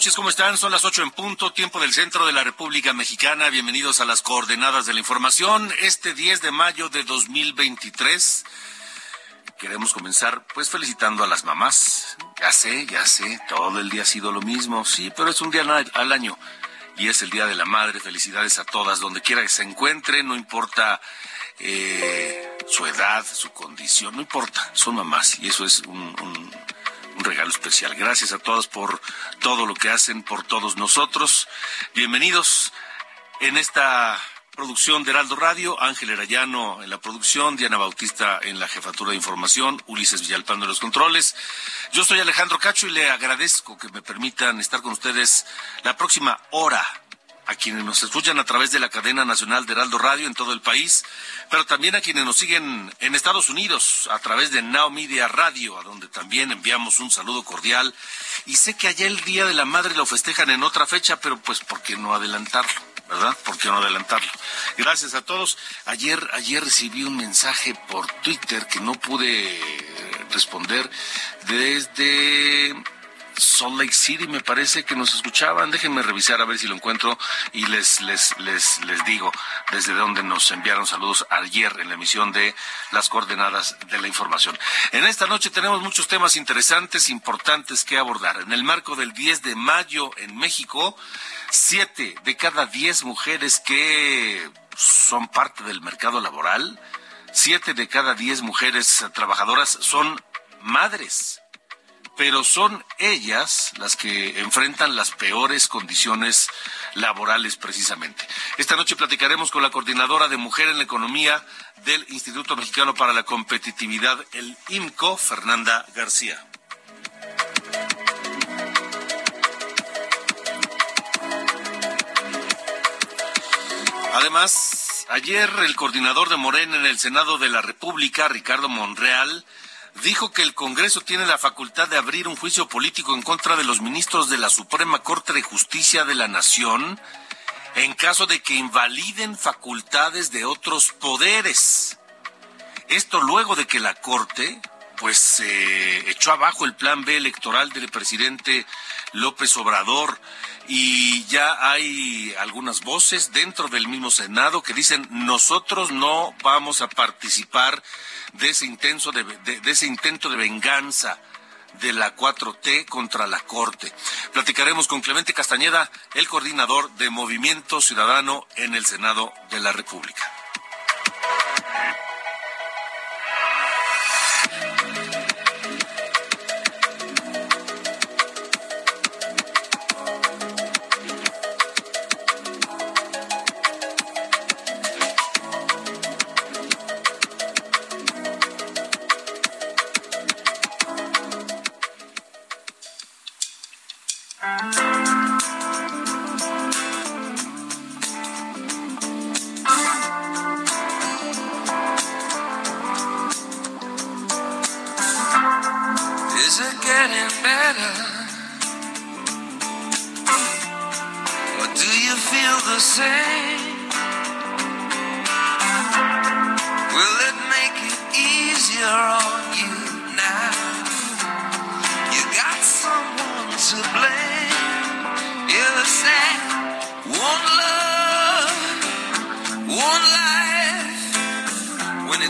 Noches, ¿cómo están? Son las ocho en punto, tiempo del centro de la República Mexicana. Bienvenidos a las coordenadas de la información. Este 10 de mayo de 2023 queremos comenzar pues felicitando a las mamás. Ya sé, ya sé, todo el día ha sido lo mismo, sí, pero es un día al- año y es el Día de la Madre. Felicidades a todas, donde quiera que se encuentren, no importa eh, su edad, su condición, no importa, son mamás y eso es un, un- un regalo especial. Gracias a todas por todo lo que hacen por todos nosotros. Bienvenidos en esta producción de Heraldo Radio, Ángel Arayano en la producción, Diana Bautista en la jefatura de información, Ulises Villalpando en los controles. Yo soy Alejandro Cacho y le agradezco que me permitan estar con ustedes la próxima hora a quienes nos escuchan a través de la cadena nacional de Heraldo Radio en todo el país, pero también a quienes nos siguen en Estados Unidos a través de Now Media Radio, a donde también enviamos un saludo cordial. Y sé que allá el Día de la Madre lo festejan en otra fecha, pero pues ¿por qué no adelantarlo? ¿Verdad? ¿Por qué no adelantarlo? Gracias a todos. Ayer, ayer recibí un mensaje por Twitter que no pude responder desde Salt Lake City, me parece que nos escuchaban. Déjenme revisar a ver si lo encuentro y les, les, les, les digo desde dónde nos enviaron saludos ayer en la emisión de las coordenadas de la información. En esta noche tenemos muchos temas interesantes, importantes que abordar. En el marco del 10 de mayo en México, siete de cada diez mujeres que son parte del mercado laboral, siete de cada diez mujeres trabajadoras son madres pero son ellas las que enfrentan las peores condiciones laborales precisamente. Esta noche platicaremos con la coordinadora de Mujer en la Economía del Instituto Mexicano para la Competitividad, el IMCO, Fernanda García. Además, ayer el coordinador de Morena en el Senado de la República, Ricardo Monreal, dijo que el Congreso tiene la facultad de abrir un juicio político en contra de los ministros de la Suprema Corte de Justicia de la Nación en caso de que invaliden facultades de otros poderes. Esto luego de que la Corte pues eh, echó abajo el plan B electoral del presidente López Obrador y ya hay algunas voces dentro del mismo Senado que dicen nosotros no vamos a participar de ese intenso de, de- de ese intento de venganza de la 4T contra la Corte. Platicaremos con Clemente Castañeda, el coordinador de Movimiento Ciudadano en el Senado de la República.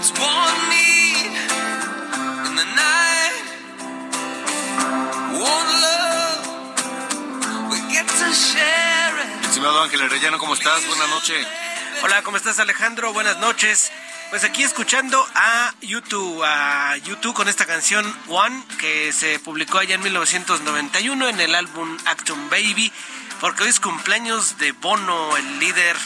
It's Estimado Ángel Arellano, ¿cómo estás? Buenas noches. Hola, ¿cómo estás Alejandro? Buenas noches. Pues aquí escuchando a YouTube, a YouTube con esta canción One, que se publicó allá en 1991 en el álbum Acton Baby, porque hoy es cumpleaños de Bono, el líder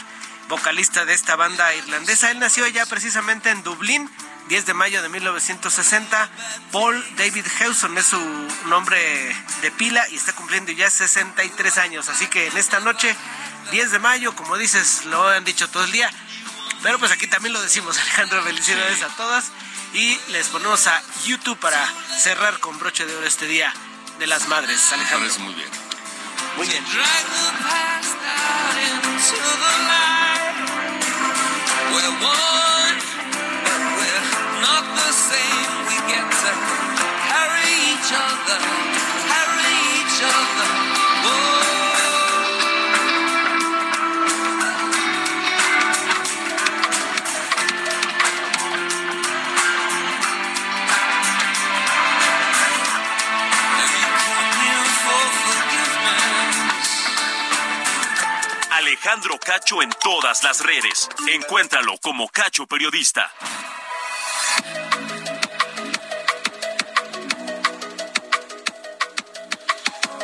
vocalista de esta banda irlandesa. Él nació allá precisamente en Dublín, 10 de mayo de 1960. Paul David Hewson es su nombre de pila y está cumpliendo ya 63 años. Así que en esta noche 10 de mayo, como dices, lo han dicho todo el día. Pero pues aquí también lo decimos, Alejandro, felicidades a todas. Y les ponemos a YouTube para cerrar con broche de oro este día de las madres, Alejandro. Parece muy bien. We can drag the past out into the light. We're one, but we're not the same. We get to carry each other, carry each other. Alejandro Cacho en todas las redes. Encuéntralo como Cacho Periodista.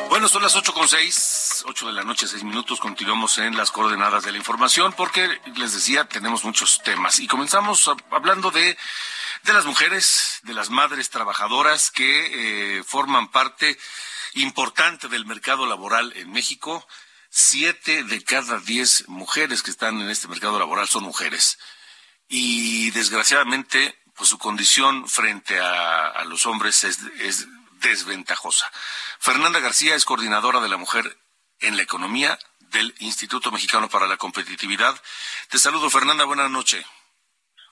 Bueno, son las ocho con seis, ocho de la noche, seis minutos. Continuamos en las coordenadas de la información porque les decía, tenemos muchos temas. Y comenzamos hablando de, de las mujeres, de las madres trabajadoras que eh, forman parte importante del mercado laboral en México. Siete de cada diez mujeres que están en este mercado laboral son mujeres. Y desgraciadamente, pues su condición frente a, a los hombres es, es desventajosa. Fernanda García es coordinadora de la mujer en la economía del Instituto Mexicano para la Competitividad. Te saludo, Fernanda, buenas noches.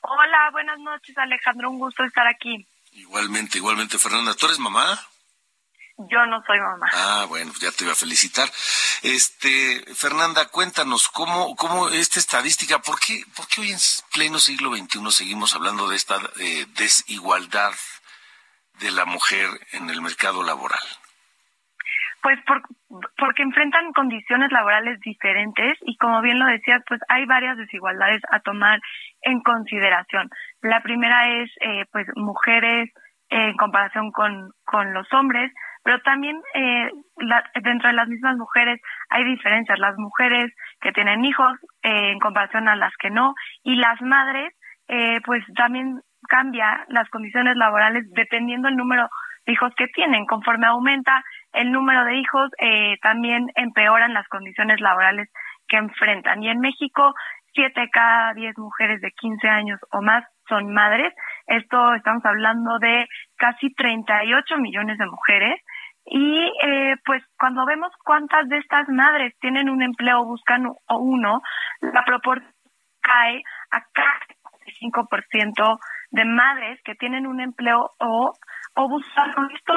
Hola, buenas noches Alejandro, un gusto estar aquí. Igualmente, igualmente, Fernanda. ¿Tú eres mamá? Yo no soy mamá. Ah, bueno, ya te iba a felicitar. Este, Fernanda, cuéntanos cómo, cómo esta estadística, ¿por qué, por qué hoy en pleno siglo XXI seguimos hablando de esta eh, desigualdad de la mujer en el mercado laboral? Pues por- porque enfrentan condiciones laborales diferentes y como bien lo decías, pues hay varias desigualdades a tomar en consideración. La primera es eh, pues mujeres eh, en comparación con, con los hombres, pero también eh, la- dentro de las mismas mujeres hay diferencias. Las mujeres que tienen hijos eh, en comparación a las que no y las madres eh, pues también cambia las condiciones laborales dependiendo el número de hijos que tienen. Conforme aumenta el número de hijos, eh, también empeoran las condiciones laborales que enfrentan. Y en México, siete cada diez mujeres de 15 años o más son madres. Esto estamos hablando de casi 38 millones de mujeres. Y eh, pues cuando vemos cuántas de estas madres tienen un empleo o buscan uno, la proporción cae a casi 5% de madres que tienen un empleo o, o buscan esto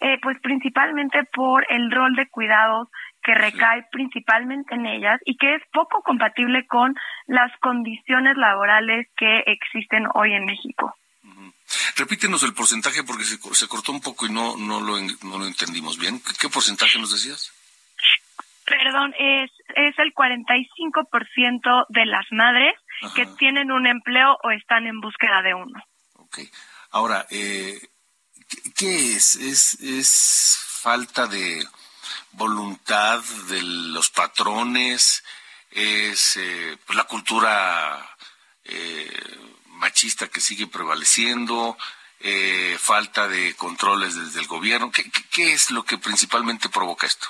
eh, pues principalmente por el rol de cuidados que recae principalmente en ellas y que es poco compatible con las condiciones laborales que existen hoy en México. Repítenos el porcentaje porque se, co- se cortó un poco y no, no, lo, no lo entendimos bien. ¿Qué, qué porcentaje nos decías? Perdón, es, es el 45% de las madres que tienen un empleo o están en búsqueda de uno. Ok. Ahora, eh, ¿qué, qué es? es? ¿Es falta de voluntad de los patrones? ¿Es eh, pues, la cultura eh, machista que sigue prevaleciendo? Eh, ¿Falta de controles desde el gobierno? ¿Qué, qué, qué es lo que principalmente provoca esto?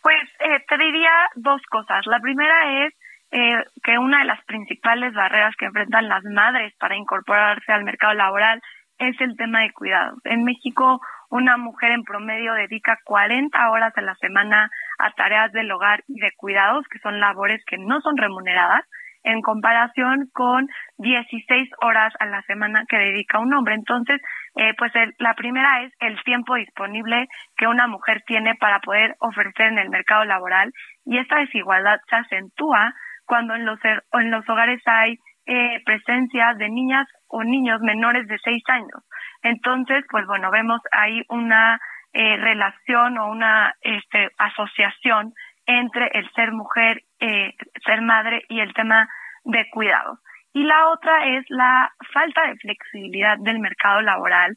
Pues eh, te diría dos cosas. La primera es eh, que una de las principales barreras que enfrentan las madres para incorporarse al mercado laboral es el tema de cuidados. En México, una mujer en promedio dedica 40 horas a la semana a tareas del hogar y de cuidados, que son labores que no son remuneradas, en comparación con 16 horas a la semana que dedica un hombre. Entonces, eh, pues la primera es el tiempo disponible que una mujer tiene para poder ofrecer en el mercado laboral y esta desigualdad se acentúa cuando en los, en los hogares hay eh, presencia de niñas o niños menores de 6 años. Entonces, pues bueno, vemos ahí una eh, relación o una este, asociación entre el ser mujer, eh, ser madre y el tema de cuidados. Y la otra es la falta de flexibilidad del mercado laboral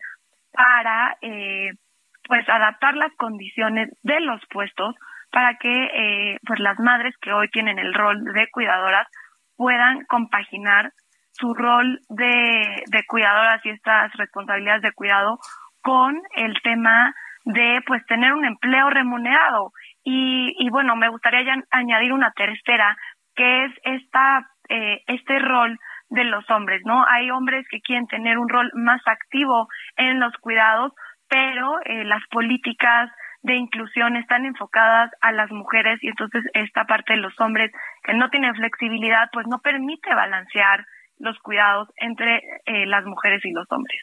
para eh, pues adaptar las condiciones de los puestos para que eh, pues las madres que hoy tienen el rol de cuidadoras puedan compaginar su rol de, de cuidadoras y estas responsabilidades de cuidado con el tema de pues tener un empleo remunerado y, y bueno me gustaría ya añadir una tercera que es esta eh, este rol de los hombres no hay hombres que quieren tener un rol más activo en los cuidados pero eh, las políticas de inclusión están enfocadas a las mujeres y entonces esta parte de los hombres que no tienen flexibilidad pues no permite balancear los cuidados entre eh, las mujeres y los hombres.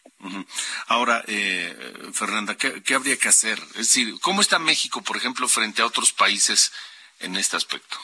Ahora, eh, Fernanda, ¿qué, ¿qué, habría que hacer? Es decir, ¿cómo está México, por ejemplo, frente a otros países en este aspecto?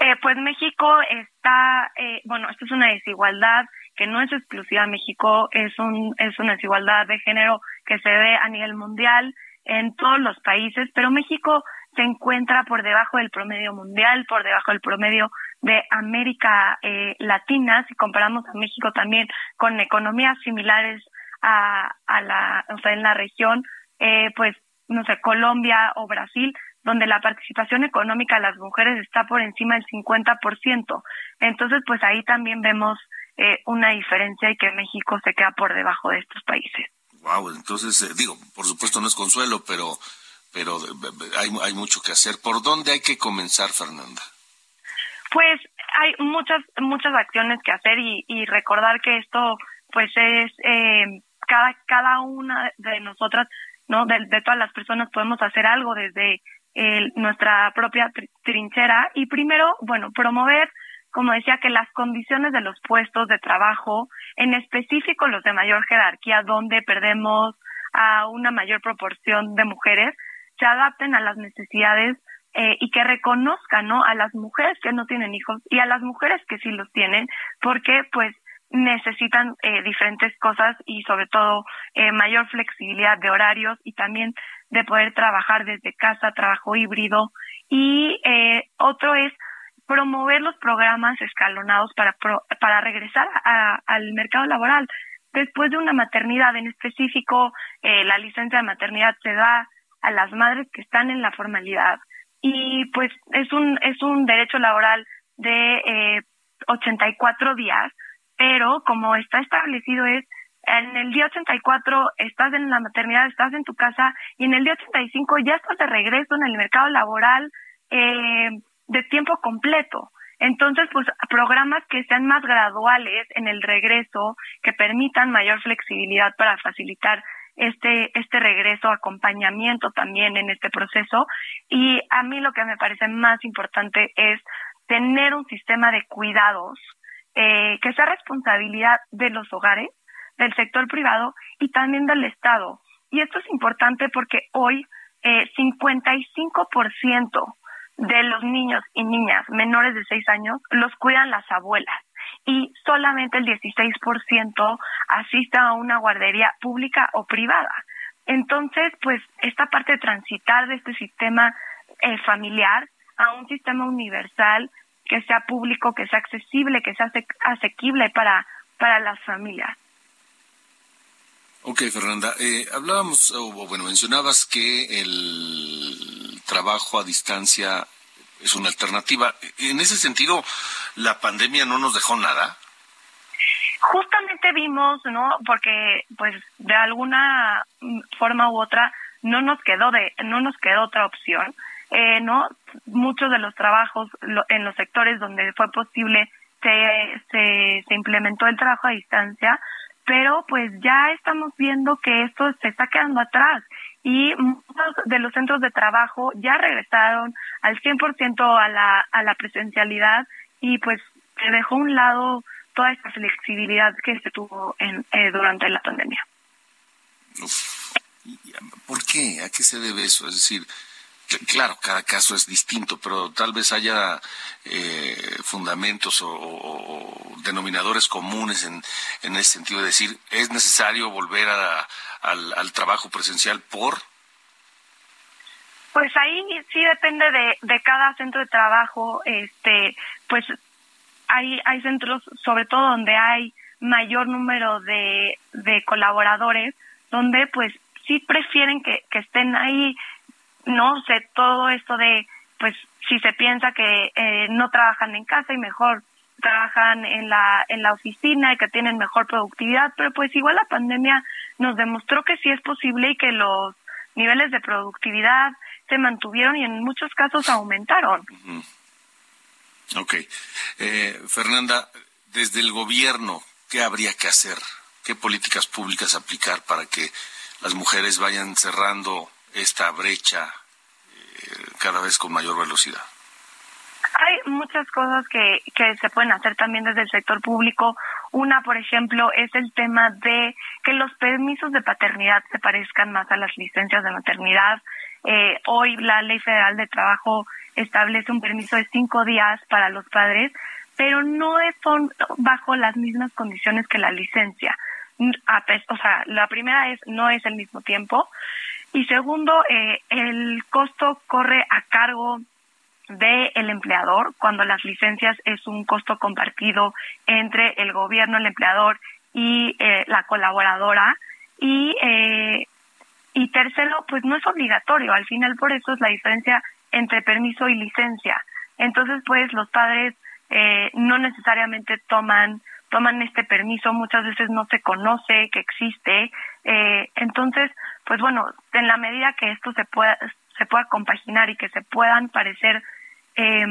Eh, pues México está, eh, bueno, esto es una desigualdad que no es exclusiva de México, es, un, es una desigualdad de género que se ve a nivel mundial en todos los países, pero México se encuentra por debajo del promedio mundial, por debajo del promedio de América eh, Latina, si comparamos a México también con economías similares a, la, o sea, en la región, eh, pues, no sé, Colombia o Brasil, donde la participación económica de las mujeres está por encima del 50%. Entonces, pues ahí también vemos eh, una diferencia y que México se queda por debajo de estos países. Wow, entonces, eh, digo, por supuesto no es consuelo, pero, pero hay, hay mucho que hacer. ¿Por dónde hay que comenzar, Fernanda? Pues hay muchas muchas acciones que hacer y, recordar que esto pues es eh, cada cada una de nosotras no de, de, todas las personas podemos hacer algo desde eh, nuestra propia trinchera y primero bueno promover como decía que las condiciones de los puestos de trabajo en específico los de mayor jerarquía donde perdemos a una mayor proporción de mujeres se adapten a las necesidades eh, y que reconozcan ¿no? a las mujeres que no tienen hijos y a las mujeres que sí los tienen, porque pues necesitan eh, diferentes cosas y sobre todo eh, mayor flexibilidad de horarios y también de poder trabajar desde casa, trabajo híbrido. Y eh, otro es promover los programas escalonados para, pro, para regresar a, al mercado laboral. Después de una maternidad en específico, eh, la licencia de maternidad se da a las madres que están en la formalidad y pues es un es un derecho laboral de eh, 84 días, pero como está establecido es en el día 84 estás en la maternidad, estás en tu casa y en el día 85 ya estás de regreso en el mercado laboral eh, de tiempo completo. Entonces, pues programas que sean más graduales en el regreso, que permitan mayor flexibilidad para facilitar este, este regreso, acompañamiento también en este proceso. Y a mí lo que me parece más importante es tener un sistema de cuidados eh, que sea responsabilidad de los hogares, del sector privado y también del Estado. Y esto es importante porque hoy eh, 55% de los niños y niñas menores de 6 años los cuidan las abuelas y solamente el 16% asista a una guardería pública o privada. Entonces, pues esta parte de transitar de este sistema eh, familiar a un sistema universal que sea público, que sea accesible, que sea asequible para, para las familias. Ok, Fernanda. Eh, hablábamos, o bueno, mencionabas que el trabajo a distancia es una alternativa. En ese sentido, ¿la pandemia no nos dejó nada? Justamente vimos, ¿no? Porque, pues, de alguna forma u otra, no nos quedó de, no nos quedó otra opción, eh, ¿no? Muchos de los trabajos lo, en los sectores donde fue posible se, se, se implementó el trabajo a distancia, pero pues ya estamos viendo que esto se está quedando atrás y muchos de los centros de trabajo ya regresaron al 100% a la, a la presencialidad y pues se dejó a un lado toda esta flexibilidad que se tuvo en, eh, durante la pandemia. ¿Por qué? ¿A qué se debe eso? Es decir, claro, cada caso es distinto, pero tal vez haya eh, fundamentos o, denominadores comunes en, en ese sentido de decir, es necesario volver a, al, al trabajo presencial por Pues ahí sí depende de, de cada centro de trabajo. Este, pues hay, hay centros, sobre todo donde hay mayor número de, de colaboradores, donde pues sí prefieren que, que estén ahí, no sé, todo esto de, pues si se piensa que eh, no trabajan en casa y mejor trabajan en la, en la oficina y que tienen mejor productividad, pero pues igual la pandemia nos demostró que sí es posible y que los niveles de productividad se mantuvieron y en muchos casos aumentaron. Ok. Eh, Fernanda, desde el gobierno, ¿qué habría que hacer? ¿Qué políticas públicas aplicar para que las mujeres vayan cerrando esta brecha eh, cada vez con mayor velocidad? Hay muchas cosas que, que se pueden hacer también desde el sector público. Una, por ejemplo, es el tema de que los permisos de paternidad se parezcan más a las licencias de maternidad. Eh, hoy la Ley Federal de Trabajo establece un permiso de cinco días para los padres, pero no son bajo las mismas condiciones que la licencia. O sea, la primera es no es el mismo tiempo y segundo, eh, el costo corre a cargo del el empleador cuando las licencias es un costo compartido entre el gobierno, el empleador y eh, la colaboradora. Y eh, y tercero pues no es obligatorio. Al final por eso es la diferencia entre permiso y licencia. Entonces pues los padres eh, no necesariamente toman toman este permiso muchas veces no se conoce que existe eh, entonces pues bueno en la medida que esto se pueda se pueda compaginar y que se puedan parecer eh,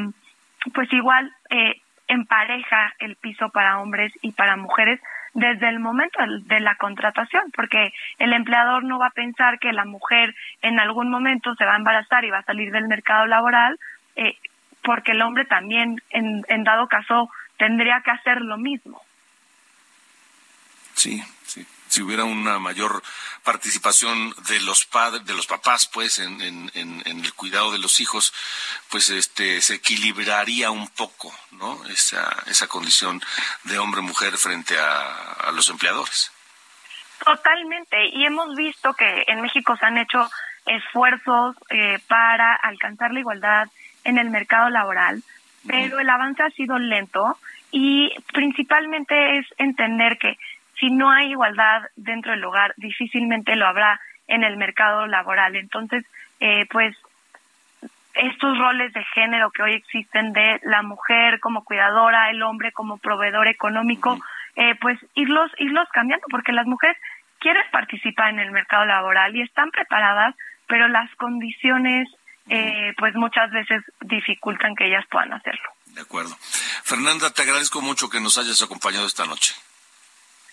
pues igual eh, empareja el piso para hombres y para mujeres desde el momento de la contratación, porque el empleador no va a pensar que la mujer en algún momento se va a embarazar y va a salir del mercado laboral, eh, porque el hombre también, en, en dado caso, tendría que hacer lo mismo. Sí, sí si hubiera una mayor participación de los padres, de los papás, pues, en, en, el cuidado de los hijos, pues, este, se equilibraría un poco, ¿no? Esa, esa condición de hombre-mujer frente a, los empleadores. Totalmente. Y hemos visto que en México se han hecho esfuerzos eh, para alcanzar la igualdad en el mercado laboral, pero el avance ha sido lento y principalmente es entender que si no hay igualdad dentro del hogar, difícilmente lo habrá en el mercado laboral. Entonces, eh, pues estos roles de género que hoy existen de la mujer como cuidadora, el hombre como proveedor económico, eh, pues irlos, irlos cambiando, porque las mujeres quieren participar en el mercado laboral y están preparadas, pero las condiciones, eh, pues muchas veces dificultan que ellas puedan hacerlo. De acuerdo. Fernanda, te agradezco mucho que nos hayas acompañado esta noche.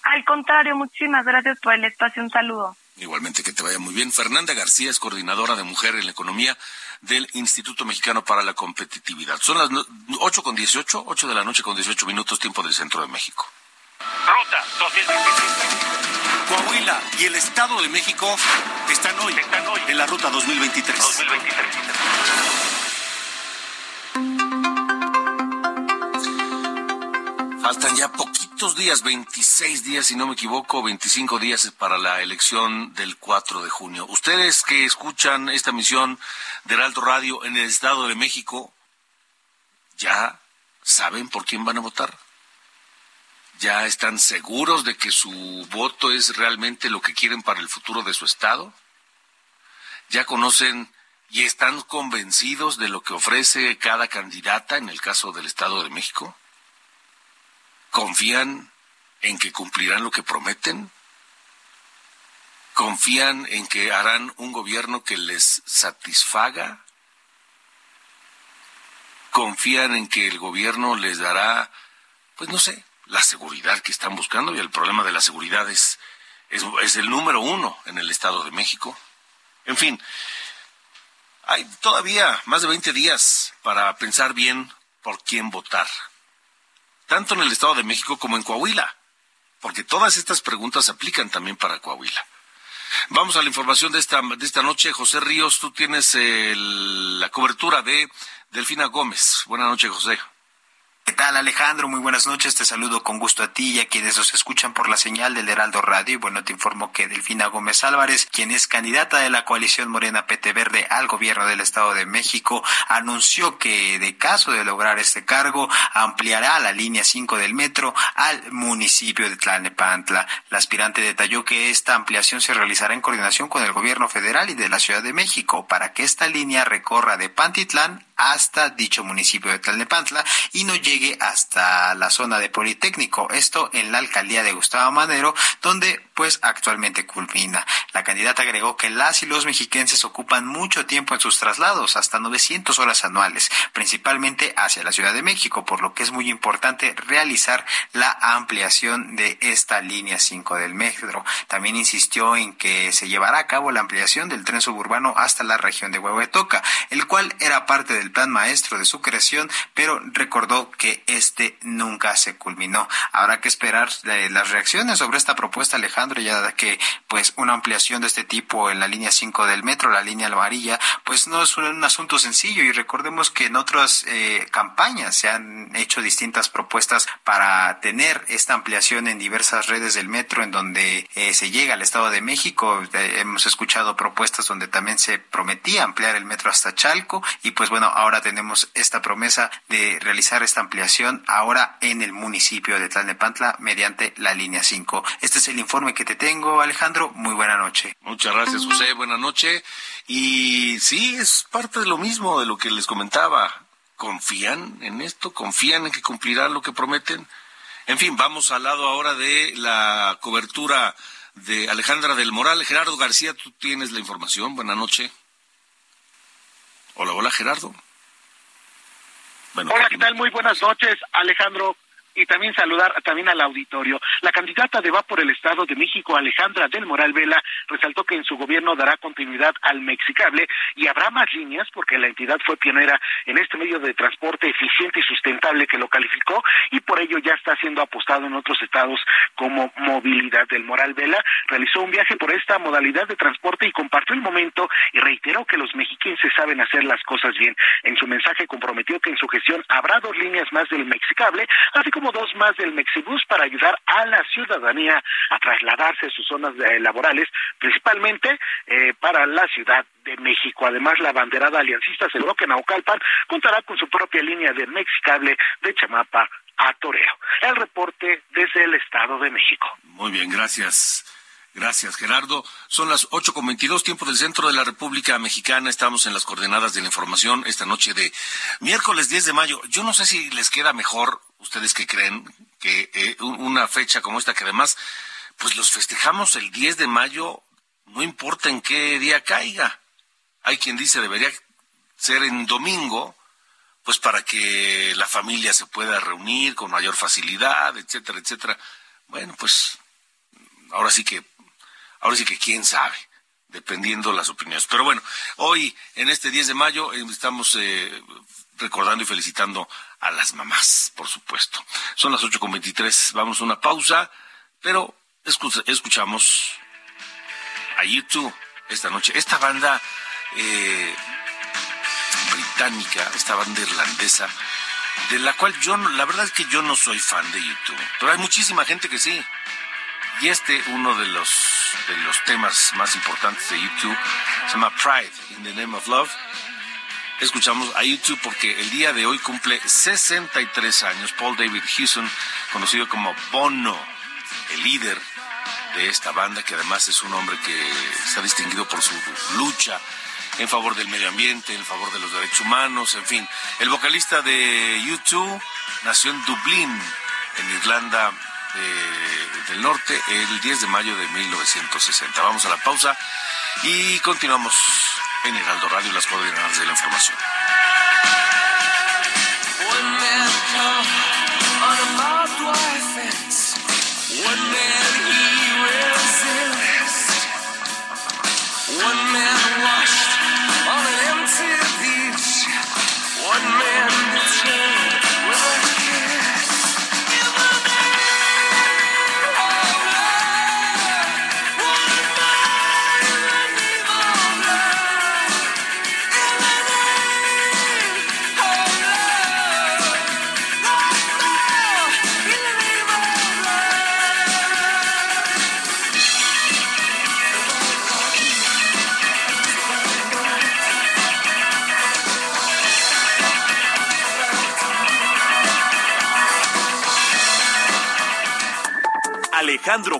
Al contrario, muchísimas gracias por el espacio. Un saludo. Igualmente que te vaya muy bien. Fernanda García es coordinadora de Mujer en la Economía del Instituto Mexicano para la Competitividad. Son las 8 con 18, 8 de la noche con 18 minutos, tiempo del centro de México. Ruta 2023. Coahuila y el Estado de México están hoy, están hoy en la ruta 2023. 2023. Faltan ya poquitos días, 26 días, si no me equivoco, 25 días para la elección del 4 de junio. Ustedes que escuchan esta misión de Heraldo Radio en el Estado de México, ¿ya saben por quién van a votar? ¿Ya están seguros de que su voto es realmente lo que quieren para el futuro de su Estado? ¿Ya conocen y están convencidos de lo que ofrece cada candidata en el caso del Estado de México? ¿Confían en que cumplirán lo que prometen? ¿Confían en que harán un gobierno que les satisfaga? ¿Confían en que el gobierno les dará, pues no sé, la seguridad que están buscando? Y el problema de la seguridad es, es, el número uno en el Estado de México. En fin, hay todavía más de 20 días para pensar bien por quién votar tanto en el Estado de México como en Coahuila, porque todas estas preguntas aplican también para Coahuila. Vamos a la información de esta, de esta noche. José Ríos, tú tienes la cobertura de Delfina Gómez. Buenas noches, José. ¿Qué tal Alejandro? Muy buenas noches. Te saludo con gusto a ti y a quienes nos escuchan por la señal del Heraldo Radio. Y bueno, te informo que Delfina Gómez Álvarez, quien es candidata de la coalición Morena PT Verde al gobierno del Estado de México, anunció que de caso de lograr este cargo, ampliará la línea 5 del metro al municipio de Tlalnepantla. La aspirante detalló que esta ampliación se realizará en coordinación con el gobierno federal y de la Ciudad de México para que esta línea recorra de Pantitlán hasta dicho municipio de Tlalnepantla y no llegue hasta la zona de Politécnico, esto en la alcaldía de Gustavo Madero, donde pues actualmente culmina. La candidata agregó que las y los mexiquenses ocupan mucho tiempo en sus traslados, hasta 900 horas anuales, principalmente hacia la Ciudad de México, por lo que es muy importante realizar la ampliación de esta línea 5 del metro. También insistió en que se llevará a cabo la ampliación del tren suburbano hasta la región de Huehuetoca, el cual era parte del plan maestro de su creación, pero recordó que este nunca se culminó. Habrá que esperar eh, las reacciones sobre esta propuesta, Alejandro, ya que pues una ampliación de este tipo en la línea 5 del metro, la línea amarilla, pues no es un, asunto sencillo y recordemos que en otras eh, campañas se han hecho distintas propuestas para tener esta ampliación en diversas redes del metro en donde eh, se llega al Estado de México. hemos escuchado propuestas donde también se prometía ampliar el metro hasta Chalco y pues bueno, ahora tenemos esta promesa de realizar esta ampliación ahora en el municipio de Tlalnepantla mediante la línea 5. Este es el informe que te tengo, Alejandro. Muy buena noche. Muchas gracias, José. Buena noche. Y sí, es parte de lo mismo de lo que les comentaba. ¿Confían en esto? ¿Confían en que cumplirán lo que prometen? En fin, vamos al lado ahora de la cobertura de Alejandra del Moral. Gerardo García, tú tienes la información. Buenas noches. Hola, hola Gerardo. Hola, ¿qué tal? Muy buenas noches, Alejandro y también saludar también al auditorio. La candidata de Va por el Estado de México, Alejandra del Moral Vela, resaltó que en su gobierno dará continuidad al Mexicable y habrá más líneas porque la entidad fue pionera en este medio de transporte eficiente y sustentable que lo calificó y por ello ya está siendo apostado en otros estados como movilidad. Del Moral Vela realizó un viaje por esta modalidad de transporte y compartió el momento y reiteró que los mexiquenses saben hacer las cosas bien. En su mensaje comprometió que en su gestión habrá dos líneas más del Mexicable, así como dos más del Mexibus para ayudar a la ciudadanía a trasladarse a sus zonas laborales, principalmente eh, para la Ciudad de México. Además, la banderada aliancista aseguró que Naucalpan contará con su propia línea de Mexicable de Chamapa a Toreo. El reporte desde el Estado de México. Muy bien, gracias. Gracias, Gerardo. Son las ocho con veintidós, tiempo del centro de la República Mexicana. Estamos en las coordenadas de la información esta noche de miércoles 10 de mayo. Yo no sé si les queda mejor, ustedes que creen, que eh, una fecha como esta, que además, pues los festejamos el 10 de mayo, no importa en qué día caiga. Hay quien dice debería ser en domingo, pues para que la familia se pueda reunir con mayor facilidad, etcétera, etcétera. Bueno, pues ahora sí que Ahora sí que quién sabe, dependiendo las opiniones. Pero bueno, hoy, en este 10 de mayo, eh, estamos eh, recordando y felicitando a las mamás, por supuesto. Son las 8.23, vamos a una pausa, pero escuchamos a YouTube esta noche. Esta banda eh, británica, esta banda irlandesa, de la cual yo, la verdad es que yo no soy fan de YouTube, pero hay muchísima gente que sí. Y este, uno de los, de los temas más importantes de YouTube, se llama Pride in the Name of Love. Escuchamos a YouTube porque el día de hoy cumple 63 años Paul David Hewson, conocido como Bono, el líder de esta banda, que además es un hombre que está distinguido por su lucha en favor del medio ambiente, en favor de los derechos humanos, en fin. El vocalista de YouTube nació en Dublín, en Irlanda del Norte el 10 de mayo de 1960. Vamos a la pausa y continuamos en Heraldo Radio las coordenadas de la información.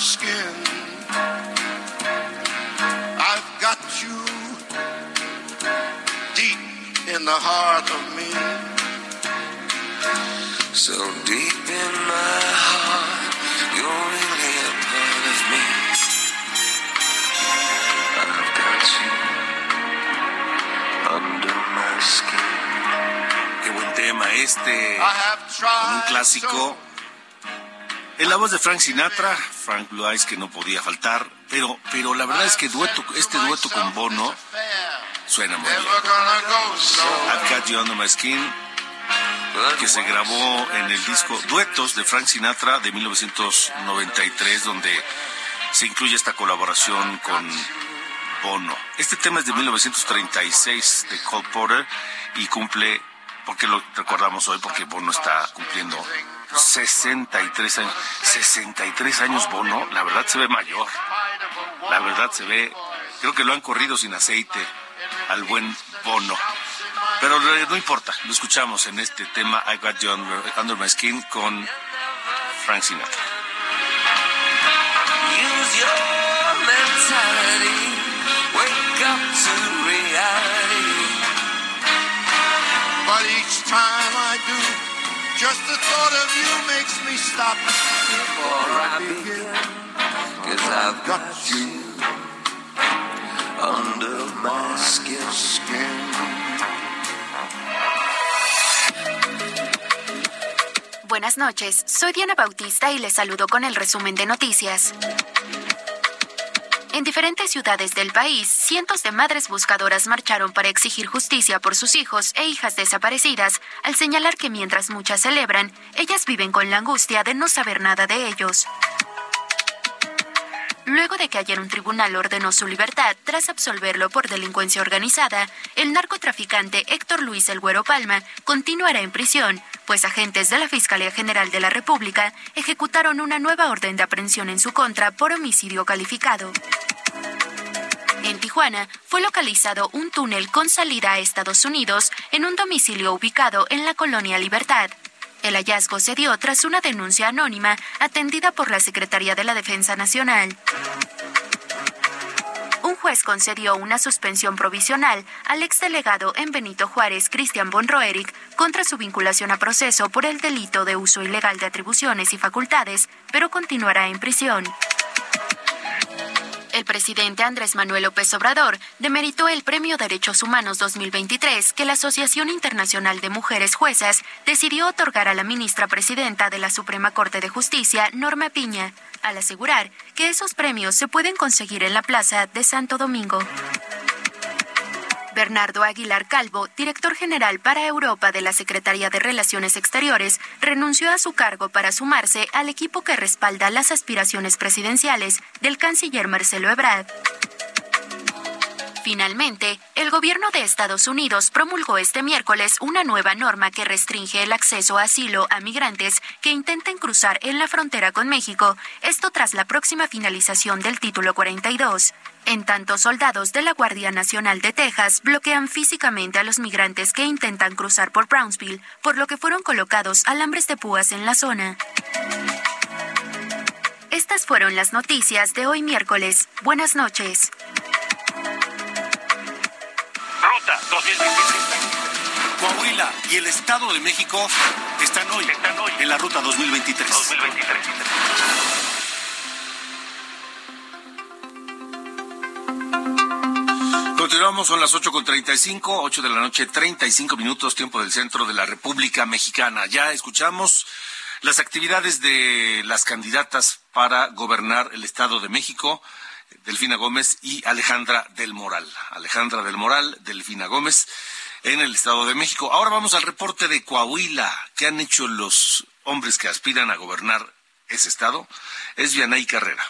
Skin. I've got you deep in the heart of me. So deep in my heart, you're really a part of me. I've got you under my skin. Qué buen tema este, con un clásico. En la voz de Frank Sinatra, Frank Blue que no podía faltar, pero, pero la verdad es que dueto, este dueto con Bono suena muy bien. I've Got You Under My Skin, que se grabó en el disco Duetos de Frank Sinatra de 1993, donde se incluye esta colaboración con Bono. Este tema es de 1936 de Cole Porter y cumple, porque lo recordamos hoy, porque Bono está cumpliendo 63 años. 63 años Bono, la verdad se ve mayor. La verdad se ve, creo que lo han corrido sin aceite al buen Bono. Pero no importa, lo escuchamos en este tema I Got You Under, Under My Skin con Frank Sinatra. Use your mentality. Wake up to reality. But each time I do, just the thought of you makes me stop Before I begin, cause I've got you under my skin. Buenas noches, soy Diana Bautista y les saludo con el resumen de noticias. En diferentes ciudades del país, cientos de madres buscadoras marcharon para exigir justicia por sus hijos e hijas desaparecidas, al señalar que mientras muchas celebran, ellas viven con la angustia de no saber nada de ellos. Luego de que ayer un tribunal ordenó su libertad tras absolverlo por delincuencia organizada, el narcotraficante Héctor Luis El Güero Palma continuará en prisión, pues agentes de la Fiscalía General de la República ejecutaron una nueva orden de aprehensión en su contra por homicidio calificado. En Tijuana fue localizado un túnel con salida a Estados Unidos en un domicilio ubicado en la colonia Libertad. El hallazgo se dio tras una denuncia anónima atendida por la Secretaría de la Defensa Nacional. Un juez concedió una suspensión provisional al exdelegado en Benito Juárez, Cristian von Roerich, contra su vinculación a proceso por el delito de uso ilegal de atribuciones y facultades, pero continuará en prisión. El presidente Andrés Manuel López Obrador demeritó el Premio Derechos Humanos 2023 que la Asociación Internacional de Mujeres Juezas decidió otorgar a la ministra presidenta de la Suprema Corte de Justicia, Norma Piña, al asegurar que esos premios se pueden conseguir en la Plaza de Santo Domingo. Bernardo Aguilar Calvo, director general para Europa de la Secretaría de Relaciones Exteriores, renunció a su cargo para sumarse al equipo que respalda las aspiraciones presidenciales del canciller Marcelo Ebrard. Finalmente, el gobierno de Estados Unidos promulgó este miércoles una nueva norma que restringe el acceso a asilo a migrantes que intenten cruzar en la frontera con México, esto tras la próxima finalización del título 42. En tanto, soldados de la Guardia Nacional de Texas bloquean físicamente a los migrantes que intentan cruzar por Brownsville, por lo que fueron colocados alambres de púas en la zona. Estas fueron las noticias de hoy miércoles. Buenas noches. Coahuila y el Estado de México están hoy, en la ruta 2023. 2023. Continuamos, son las 8 con 35, 8 de la noche, 35 minutos, tiempo del centro de la República Mexicana. Ya escuchamos las actividades de las candidatas para gobernar el Estado de México, Delfina Gómez y Alejandra del Moral. Alejandra del Moral, Delfina Gómez, en el Estado de México. Ahora vamos al reporte de Coahuila. ¿Qué han hecho los hombres que aspiran a gobernar ese Estado? Es Vianey Carrera.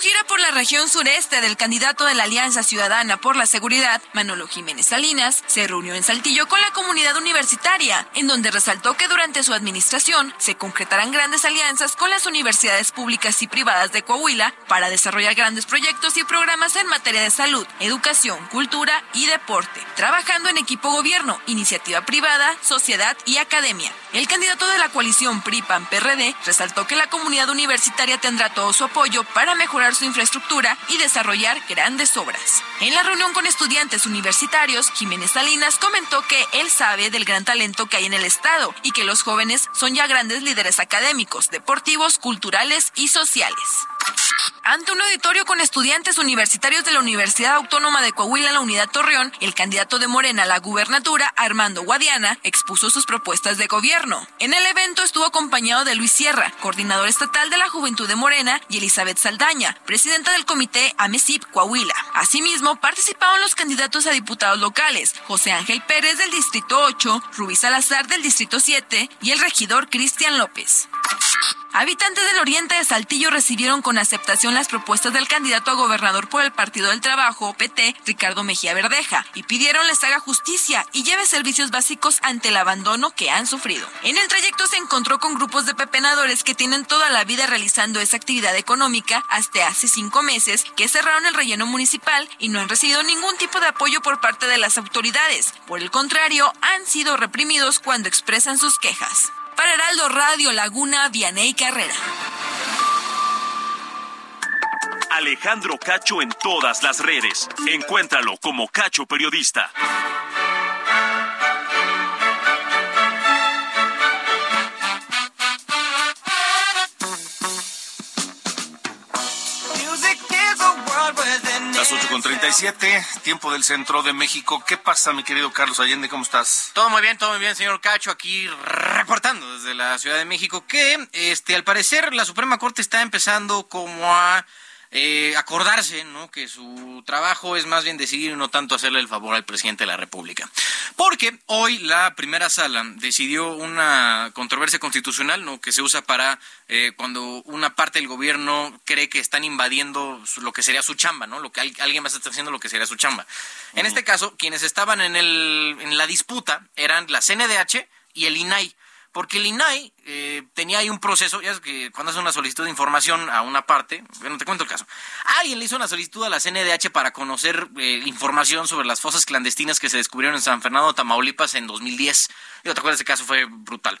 Gira por la región sureste del candidato de la Alianza Ciudadana por la Seguridad, Manolo Jiménez Salinas, se reunió en Saltillo con la comunidad universitaria, en donde resaltó que durante su administración se concretarán grandes alianzas con las universidades públicas y privadas de Coahuila para desarrollar grandes proyectos y programas en materia de salud, educación, cultura y deporte, trabajando en equipo gobierno, iniciativa privada, sociedad y academia. El candidato de la coalición PRI-PAN-PRD resaltó que la comunidad universitaria tendrá todo su apoyo para mejorar su infraestructura y desarrollar grandes obras. En la reunión con estudiantes universitarios, Jiménez Salinas comentó que él sabe del gran talento que hay en el Estado y que los jóvenes son ya grandes líderes académicos, deportivos, culturales y sociales. Ante un auditorio con estudiantes universitarios de la Universidad Autónoma de Coahuila en la Unidad Torreón, el candidato de Morena a la gubernatura, Armando Guadiana, expuso sus propuestas de gobierno. En el evento estuvo acompañado de Luis Sierra, coordinador estatal de la Juventud de Morena, y Elizabeth Saldaña, presidenta del comité AMESIP Coahuila. Asimismo, participaron los candidatos a diputados locales, José Ángel Pérez del Distrito 8, Rubí Salazar del Distrito 7 y el regidor Cristian López. Habitantes del oriente de Saltillo recibieron con aceptación las propuestas del candidato a gobernador por el Partido del Trabajo, PT, Ricardo Mejía Verdeja, y pidieron les haga justicia y lleve servicios básicos ante el abandono que han sufrido. En el trayecto se encontró con grupos de pepenadores que tienen toda la vida realizando esa actividad económica hasta hace cinco meses que cerraron el relleno municipal y no han recibido ningún tipo de apoyo por parte de las autoridades. Por el contrario, han sido reprimidos cuando expresan sus quejas. Para Heraldo Radio Laguna, Vianey Carrera. Alejandro Cacho en todas las redes. Encuéntralo como Cacho Periodista. Las 8 con 37, tiempo del centro de México. ¿Qué pasa, mi querido Carlos Allende? ¿Cómo estás? Todo muy bien, todo muy bien, señor Cacho, aquí reportando desde la Ciudad de México que, este, al parecer, la Suprema Corte está empezando como a eh, acordarse, ¿no? Que su trabajo es más bien decidir y no tanto hacerle el favor al presidente de la República. Porque hoy la primera sala decidió una controversia constitucional, ¿no? Que se usa para eh, cuando una parte del gobierno cree que están invadiendo su- lo que sería su chamba, ¿no? Lo que al- alguien más está haciendo lo que sería su chamba. En este caso, quienes estaban en, el, en la disputa eran la CNDH y el INAI. Porque el INAI eh, tenía ahí un proceso, ya es que cuando hace una solicitud de información a una parte, bueno, te cuento el caso. Alguien le hizo una solicitud a la CNDH para conocer eh, información sobre las fosas clandestinas que se descubrieron en San Fernando, Tamaulipas en 2010. Yo te acuerdas, ese caso fue brutal.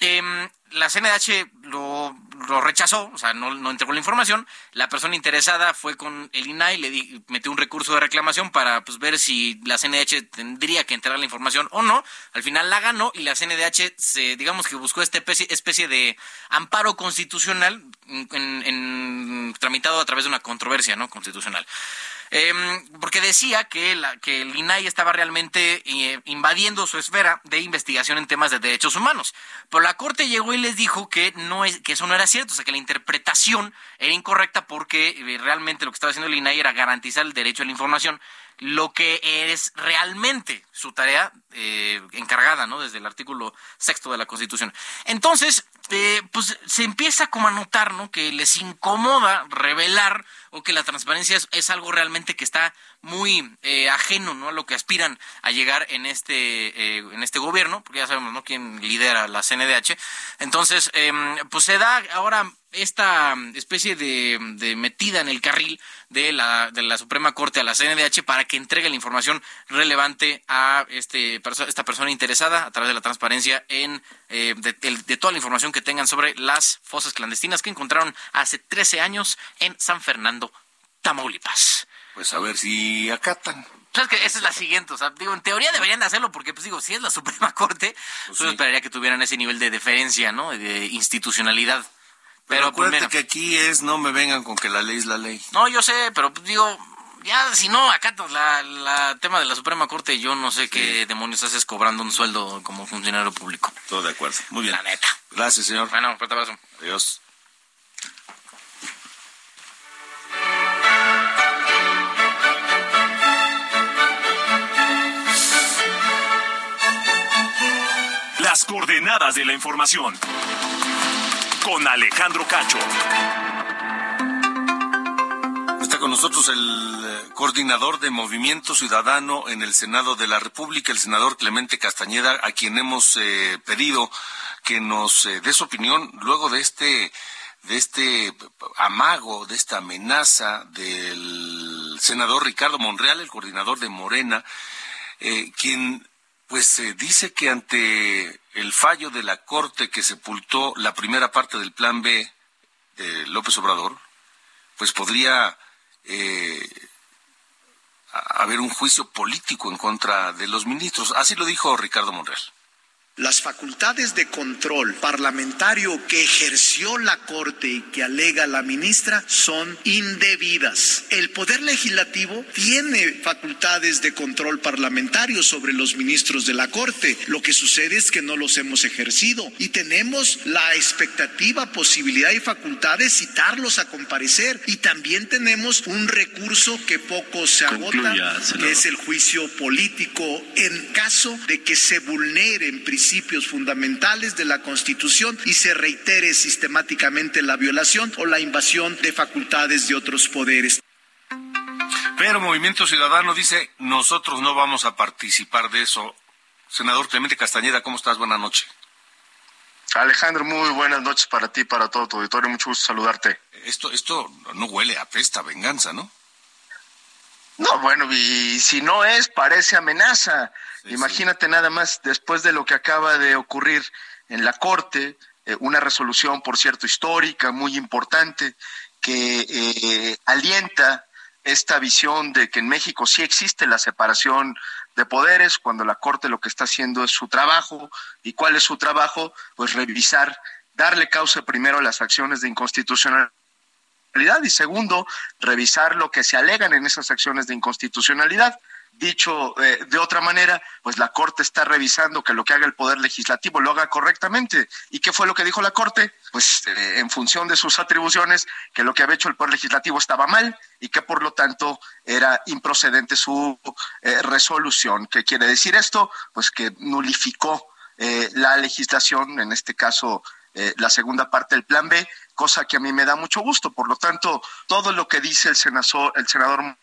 Em, la CNDH lo, rechazó, o sea, no, no entregó la información. La persona interesada fue con el INAI, le di- metió un recurso de reclamación para pues, ver si la CNDH tendría que entregar la información o no. Al final la ganó y la CNDH, se, digamos que buscó esta especie, de amparo constitucional en- tramitado a través de una controversia no constitucional. Em, porque decía que, la, que el INAI estaba realmente eh, invadiendo su esfera de investigación en temas de derechos humanos. Pero la Corte llegó y les dijo que, no es, que eso no era cierto, o sea, que la interpretación era incorrecta porque eh, realmente lo que estaba haciendo el INAI era garantizar el derecho a la información lo que es realmente su tarea eh, encargada, ¿no? Desde el artículo sexto de la Constitución. Entonces, pues se empieza como a notar, ¿no? Que les incomoda revelar o que la transparencia es, algo realmente que está muy eh, ajeno, ¿no? A lo que aspiran a llegar en este en este gobierno, porque ya sabemos, ¿no? Quién lidera la CNDH. Entonces, em, pues se da ahora esta especie de, metida en el carril de la, de la Suprema Corte a la CNDH para que entregue la información relevante a este, esta persona interesada a través de la transparencia en eh, de, toda la información que tengan sobre las fosas clandestinas que encontraron hace 13 años en San Fernando, Tamaulipas. Pues a ver si acatan. Sabes que esa es la siguiente, o sea, digo, en teoría deberían de hacerlo porque, pues digo, si es la Suprema Corte, pues, yo esperaría que tuvieran ese nivel de deferencia, ¿no? De institucionalidad. Pero, pues, acuérdate que aquí es, no me vengan con que la ley es la ley. No, yo sé, pero pues, digo, ya si no acatas la, la tema de la Suprema Corte, yo no sé qué demonios haces cobrando un sueldo como funcionario público. Todo de acuerdo. Muy bien. La neta. Gracias, señor. Bueno, fuerte abrazo. Adiós. Coordenadas de la información con Alejandro Cacho. Está con nosotros el eh, coordinador de Movimiento Ciudadano en el Senado de la República, el senador Clemente Castañeda, a quien hemos eh, pedido que nos eh, dé su opinión luego de este de este amago, de esta amenaza del senador Ricardo Monreal, el coordinador de Morena, quien pues dice que ante el fallo de la Corte que sepultó la primera parte del Plan B de López Obrador, pues podría eh, haber un juicio político en contra de los ministros. Así lo dijo Ricardo Monreal. Las facultades de control parlamentario que ejerció la Corte y que alega la ministra son indebidas. El Poder Legislativo tiene facultades de control parlamentario sobre los ministros de la Corte. Lo que sucede es que no los hemos ejercido y tenemos la expectativa, posibilidad y facultad de citarlos a comparecer. Y también tenemos un recurso que poco se agota, que es el juicio político en caso de que se vulneren principios principios fundamentales de la Constitución y se reitere sistemáticamente la violación o la invasión de facultades de otros poderes. Pero Movimiento Ciudadano dice, nosotros no vamos a participar de eso. Senador Clemente Castañeda, ¿cómo estás? Buenas noches. Alejandro, muy buenas noches para ti, para todo tu auditorio. Mucho gusto saludarte. Esto, esto no huele a pesta, venganza, ¿no? No, bueno, y si no es, parece amenaza. Imagínate nada más después de lo que acaba de ocurrir en la Corte, eh, una resolución, por cierto, histórica, muy importante, que eh, alienta esta visión de que en México sí existe la separación de poderes, cuando la Corte lo que está haciendo es su trabajo. ¿Y cuál es su trabajo? Pues revisar, darle causa primero a las acciones de inconstitucionalidad y segundo, revisar lo que se alegan en esas acciones de inconstitucionalidad. Dicho eh, de otra manera, pues la Corte está revisando que lo que haga el Poder Legislativo lo haga correctamente. ¿Y qué fue lo que dijo la Corte? Pues eh, en función de sus atribuciones, que lo que había hecho el Poder Legislativo estaba mal y que por lo tanto era improcedente su eh, resolución. ¿Qué quiere decir esto? Pues que nulificó la legislación, en este caso la segunda parte del Plan B, cosa que a mí me da mucho gusto. Por lo tanto, todo lo que dice el el senador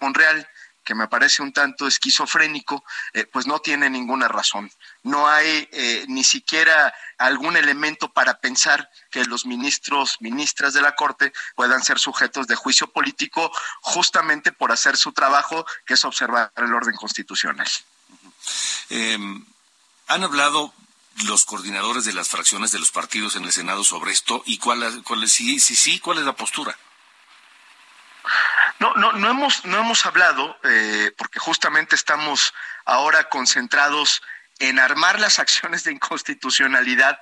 Monreal, que me parece un tanto esquizofrénico, eh, pues no tiene ninguna razón. No hay eh, ni siquiera algún elemento para pensar que los ministros, ministras de la Corte puedan ser sujetos de juicio político justamente por hacer su trabajo, que es observar el orden constitucional. Em, han hablado los coordinadores de las fracciones de los partidos en el Senado sobre esto y cuál, cuál sí, sí, sí, cuál es la postura. No, no, no hemos, no hemos hablado eh, porque justamente estamos ahora concentrados en armar las acciones de inconstitucionalidad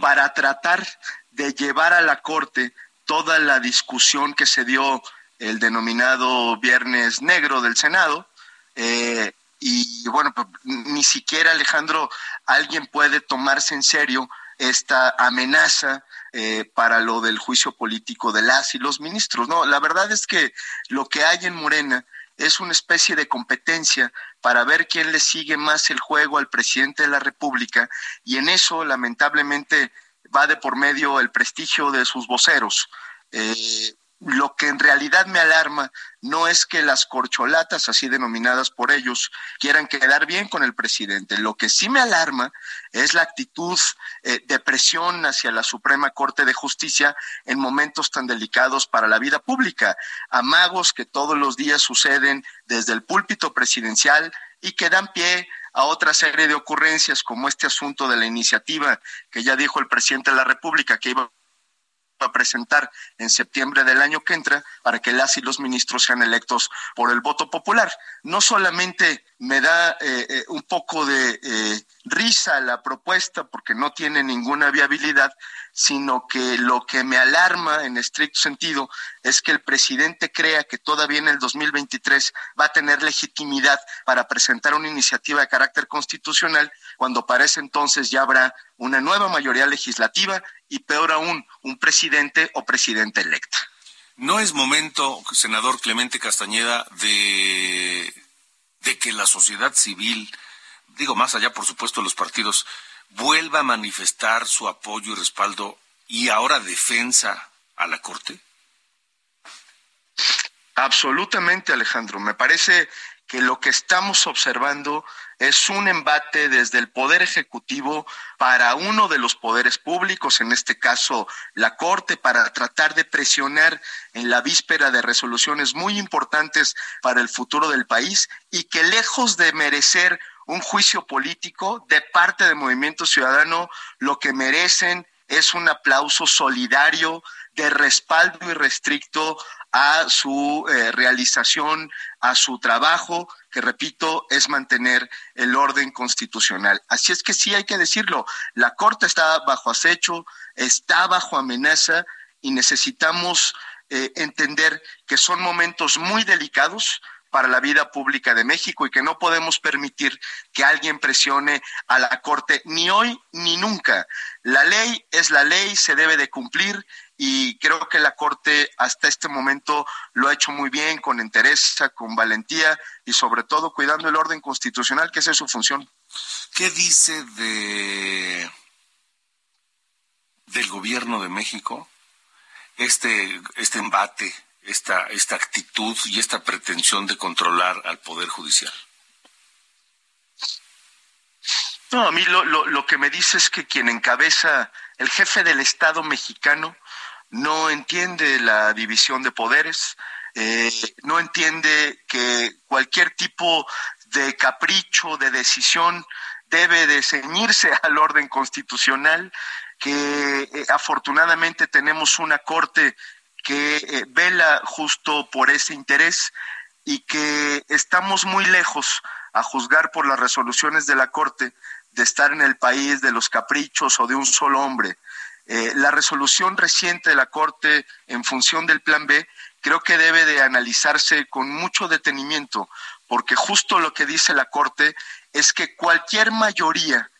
para tratar de llevar a la Corte toda la discusión que se dio el denominado Viernes Negro del Senado. Eh, y bueno, pues, ni siquiera Alejandro, alguien puede tomarse en serio esta amenaza eh, para lo del juicio político de las y los ministros. No, la verdad es que lo que hay en Morena es una especie de competencia para ver quién le sigue más el juego al presidente de la República y en eso lamentablemente va de por medio el prestigio de sus voceros. Eh, lo que en realidad me alarma no es que las corcholatas, así denominadas por ellos, quieran quedar bien con el presidente. Lo que sí me alarma es la actitud eh, de presión hacia la Suprema Corte de Justicia en momentos tan delicados para la vida pública. Amagos que todos los días suceden desde el púlpito presidencial y que dan pie a otra serie de ocurrencias como este asunto de la iniciativa que ya dijo el presidente de la República que iba a presentar en septiembre del año que entra para que las y los ministros sean electos por el voto popular. No solamente me da eh, eh, un poco de eh, risa la propuesta porque no tiene ninguna viabilidad, sino que lo que me alarma en estricto sentido es que el presidente crea que todavía en el 2023 va a tener legitimidad para presentar una iniciativa de carácter constitucional cuando para ese entonces ya habrá una nueva mayoría legislativa y peor aún, un presidente o presidenta electa. No es momento, senador Clemente Castañeda, de, de que la sociedad civil, digo más allá por supuesto de los partidos, vuelva a manifestar su apoyo y respaldo y ahora defensa a la Corte? Absolutamente, Alejandro. Me parece que lo que estamos observando es un embate desde el Poder Ejecutivo para uno de los poderes públicos, en este caso la Corte, para tratar de presionar en la víspera de resoluciones muy importantes para el futuro del país y que lejos de merecer un juicio político de parte del movimiento ciudadano, lo que merecen es un aplauso solidario de respaldo irrestricto a su eh, realización, a su trabajo, que repito, es mantener el orden constitucional. Así es que sí hay que decirlo, la Corte está bajo acecho, está bajo amenaza y necesitamos eh, entender que son momentos muy delicados para la vida pública de México y que no podemos permitir que alguien presione a la Corte ni hoy ni nunca. La ley es la ley, se debe de cumplir y creo que la Corte hasta este momento lo ha hecho muy bien, con entereza, con valentía y sobre todo cuidando el orden constitucional, que esa es su función. ¿Qué dice de del gobierno de México este, este embate, esta, esta actitud y esta pretensión de controlar al Poder Judicial? No, a mí lo, lo, lo que me dice es que quien encabeza el jefe del Estado mexicano no entiende la división de poderes, eh, no entiende que cualquier tipo de capricho, de decisión, debe de ceñirse al orden constitucional, que eh, afortunadamente tenemos una corte que eh, vela justo por ese interés y que estamos muy lejos, a juzgar por las resoluciones de la Corte, de estar en el país de los caprichos o de un solo hombre. Eh, la resolución reciente de la Corte en función del Plan B creo que debe de analizarse con mucho detenimiento, porque justo lo que dice la Corte es que cualquier mayoría,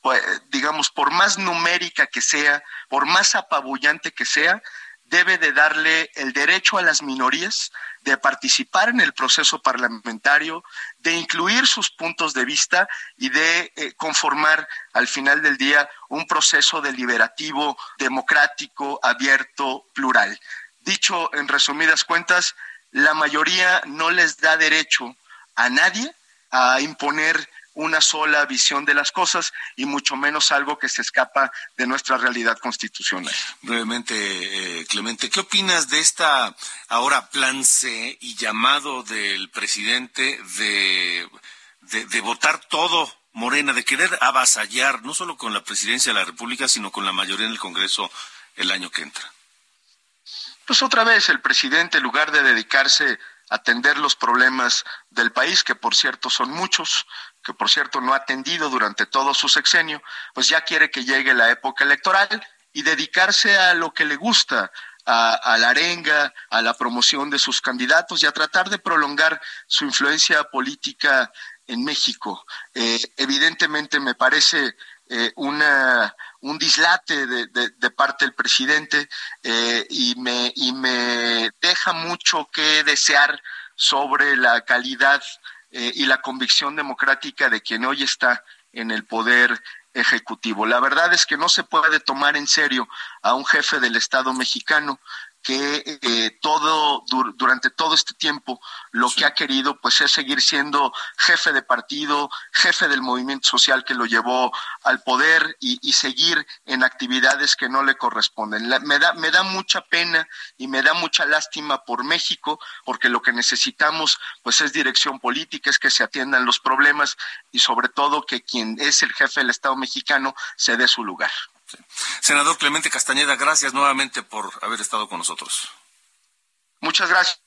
pues, digamos, por más numérica que sea, por más apabullante que sea, debe de darle el derecho a las minorías de participar en el proceso parlamentario, de incluir sus puntos de vista y de eh, conformar al final del día un proceso deliberativo, democrático, abierto, plural. Dicho en resumidas cuentas, la mayoría no les da derecho a nadie a imponer una sola visión de las cosas y mucho menos algo que se escapa de nuestra realidad constitucional. Brevemente, eh, Clemente, ¿qué opinas de esta ahora plan C y llamado del presidente de, de, de votar todo Morena, de querer avasallar no solo con la presidencia de la República, sino con la mayoría en el Congreso el año que entra? Pues otra vez el presidente, en lugar de dedicarse a atender los problemas del país, que por cierto son muchos, que por cierto no ha atendido durante todo su sexenio, pues ya quiere que llegue la época electoral y dedicarse a lo que le gusta, a, la arenga, a la promoción de sus candidatos y a tratar de prolongar su influencia política en México. Eh, evidentemente me parece eh, una, un dislate de, parte del presidente eh, y, me, y me deja mucho que desear sobre la calidad eh, y la convicción democrática de quien hoy está en el poder ejecutivo. La verdad es que no se puede tomar en serio a un jefe del Estado mexicano que eh, todo durante todo este tiempo lo que ha querido pues es seguir siendo jefe de partido, jefe del movimiento social que lo llevó al poder y, seguir en actividades que no le corresponden. me da me da mucha pena y me da mucha lástima por México porque lo que necesitamos pues es dirección política, es que se atiendan los problemas y sobre todo que quien es el jefe del Estado mexicano se dé su lugar. Senador Clemente Castañeda, gracias nuevamente por haber estado con nosotros. Muchas gracias.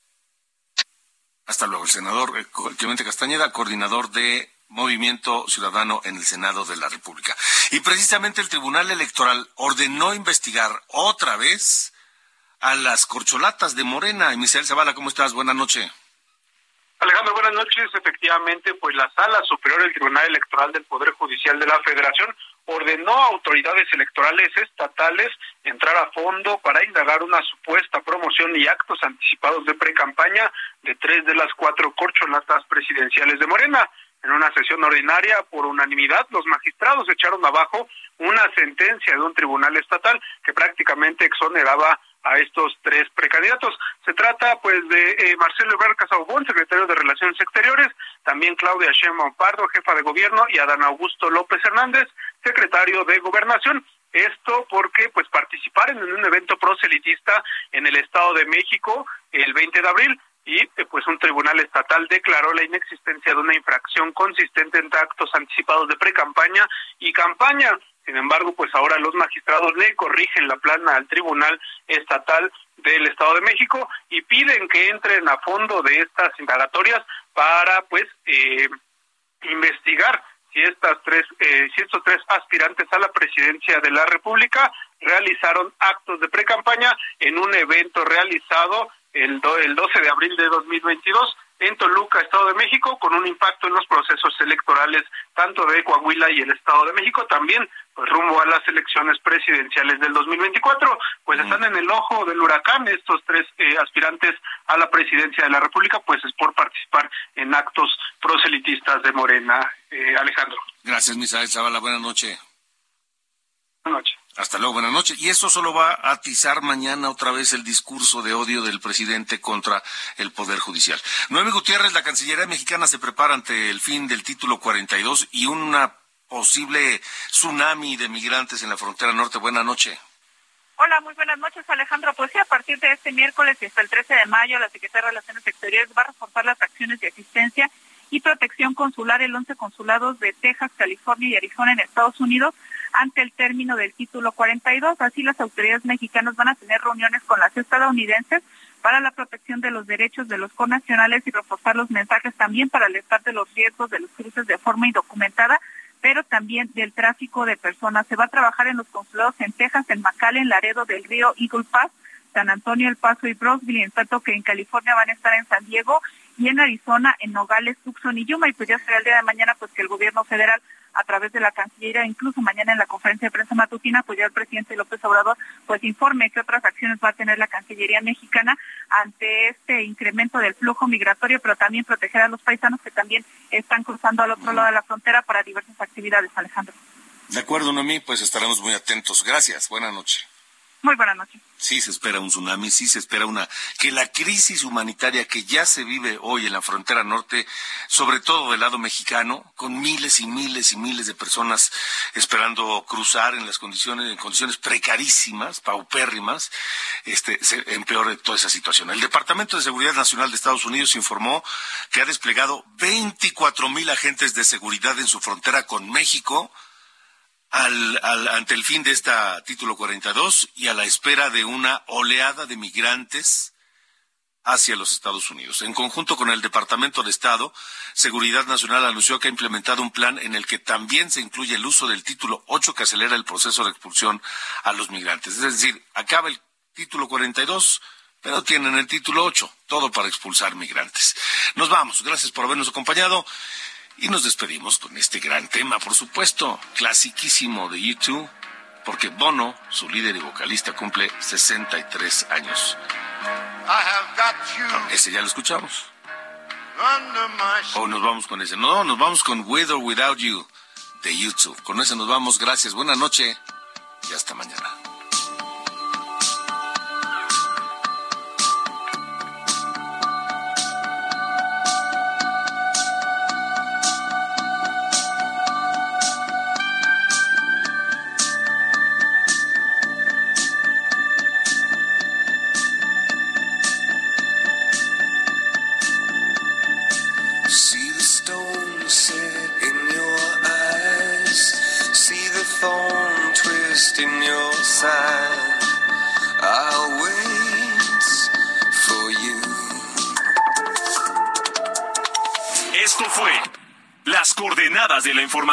Hasta luego, el senador eh, Clemente Castañeda, coordinador de Movimiento Ciudadano en el Senado de la República. Y precisamente el Tribunal Electoral ordenó investigar otra vez a las corcholatas de Morena. Y Misael Zavala, ¿cómo estás? Buenas noches. Alejandro, buenas noches. Efectivamente, pues la Sala Superior del Tribunal Electoral del Poder Judicial de la Federación ordenó a autoridades electorales estatales entrar a fondo para indagar una supuesta promoción y actos anticipados de precampaña de tres de las cuatro corcholatas presidenciales de Morena. En una sesión ordinaria, por unanimidad, los magistrados echaron abajo una sentencia de un tribunal estatal que prácticamente exoneraba a estos tres precandidatos. Se trata pues de eh, Marcelo Ebrard Casaubón, secretario de Relaciones Exteriores, también Claudia Sheinbaum Pardo, jefa de gobierno, y Adán Augusto López Hernández, secretario de Gobernación. Esto porque pues participaron en un evento proselitista en el Estado de México el 20 de abril y eh, pues un tribunal estatal declaró la inexistencia de una infracción consistente entre actos anticipados de precampaña y campaña. Sin embargo, pues ahora los magistrados le corrigen la plana al Tribunal Estatal del Estado de México y piden que entren a fondo de estas indagatorias para pues eh, investigar si estas tres eh, estos tres aspirantes a la presidencia de la República realizaron actos de precampaña en un evento realizado el, el 12 de abril de 2022 en Toluca, Estado de México, con un impacto en los procesos electorales tanto de Coahuila y el Estado de México, también pues, rumbo a las elecciones presidenciales del 2024, pues están en el ojo del huracán estos tres eh, aspirantes a la presidencia de la República, pues es por participar en actos proselitistas de Morena. Eh, Alejandro. Gracias, Misael Zavala. Buenas noches. Buenas noches. Hasta luego, buenas noches. Y esto solo va a atizar mañana otra vez el discurso de odio del presidente contra el Poder Judicial. Noemi Gutiérrez, la Cancillería mexicana, se prepara ante el fin del título 42 y una posible tsunami de migrantes en la frontera norte. Buenas noches. Hola, muy buenas noches, Alejandro. Pues sí, a partir de este miércoles y hasta el 13 de mayo, la Secretaría de Relaciones Exteriores va a reforzar las acciones de asistencia y protección consular en 11 consulados de Texas, California y Arizona en Estados Unidos ante el término del título 42. Así las autoridades mexicanas van a tener reuniones con las estadounidenses para la protección de los derechos de los connacionales y reforzar los mensajes también para alertar de los riesgos de los cruces de forma indocumentada, pero también del tráfico de personas. Se va a trabajar en los consulados en Texas, en McAllen, Laredo del Río, Eagle Pass, San Antonio, El Paso y Brownsville, en tanto que en California van a estar en San Diego y en Arizona, en Nogales, Tucson y Yuma. Y pues ya será el día de mañana pues que el gobierno federal a través de la Cancillería, incluso mañana en la conferencia de prensa matutina, pues ya el presidente López Obrador pues informe qué otras acciones va a tener la Cancillería mexicana ante este incremento del flujo migratorio, pero también proteger a los paisanos que también están cruzando al otro lado de la frontera para diversas actividades, Alejandro. De acuerdo, Noemí, pues estaremos muy atentos. Gracias, buenas noches. Muy buenas noches. Sí se espera un tsunami, sí se espera una que la crisis humanitaria que ya se vive hoy en la frontera norte, sobre todo del lado mexicano, con miles y miles y miles de personas esperando cruzar en las condiciones en condiciones precarísimas, paupérrimas, este se empeore toda esa situación. El Departamento de Seguridad Nacional de Estados Unidos informó que ha desplegado 24 mil agentes de seguridad en su frontera con México al, al, ante el fin de esta título 42 y a la espera de una oleada de migrantes hacia los Estados Unidos. En conjunto con el Departamento de Estado, Seguridad Nacional anunció que ha implementado un plan en el que también se incluye el uso del título 8 que acelera el proceso de expulsión a los migrantes. Es decir, acaba el título 42, pero tienen el título 8, todo para expulsar migrantes. Nos vamos. Gracias por habernos acompañado. Y nos despedimos con este gran tema, por supuesto, clasiquísimo de YouTube, porque Bono, su líder y vocalista, cumple 63 años. ese ya lo escuchamos. O nos vamos con ese. No, nos vamos con With or Without You de YouTube. Con ese nos vamos. Gracias. Buenas noches y hasta mañana.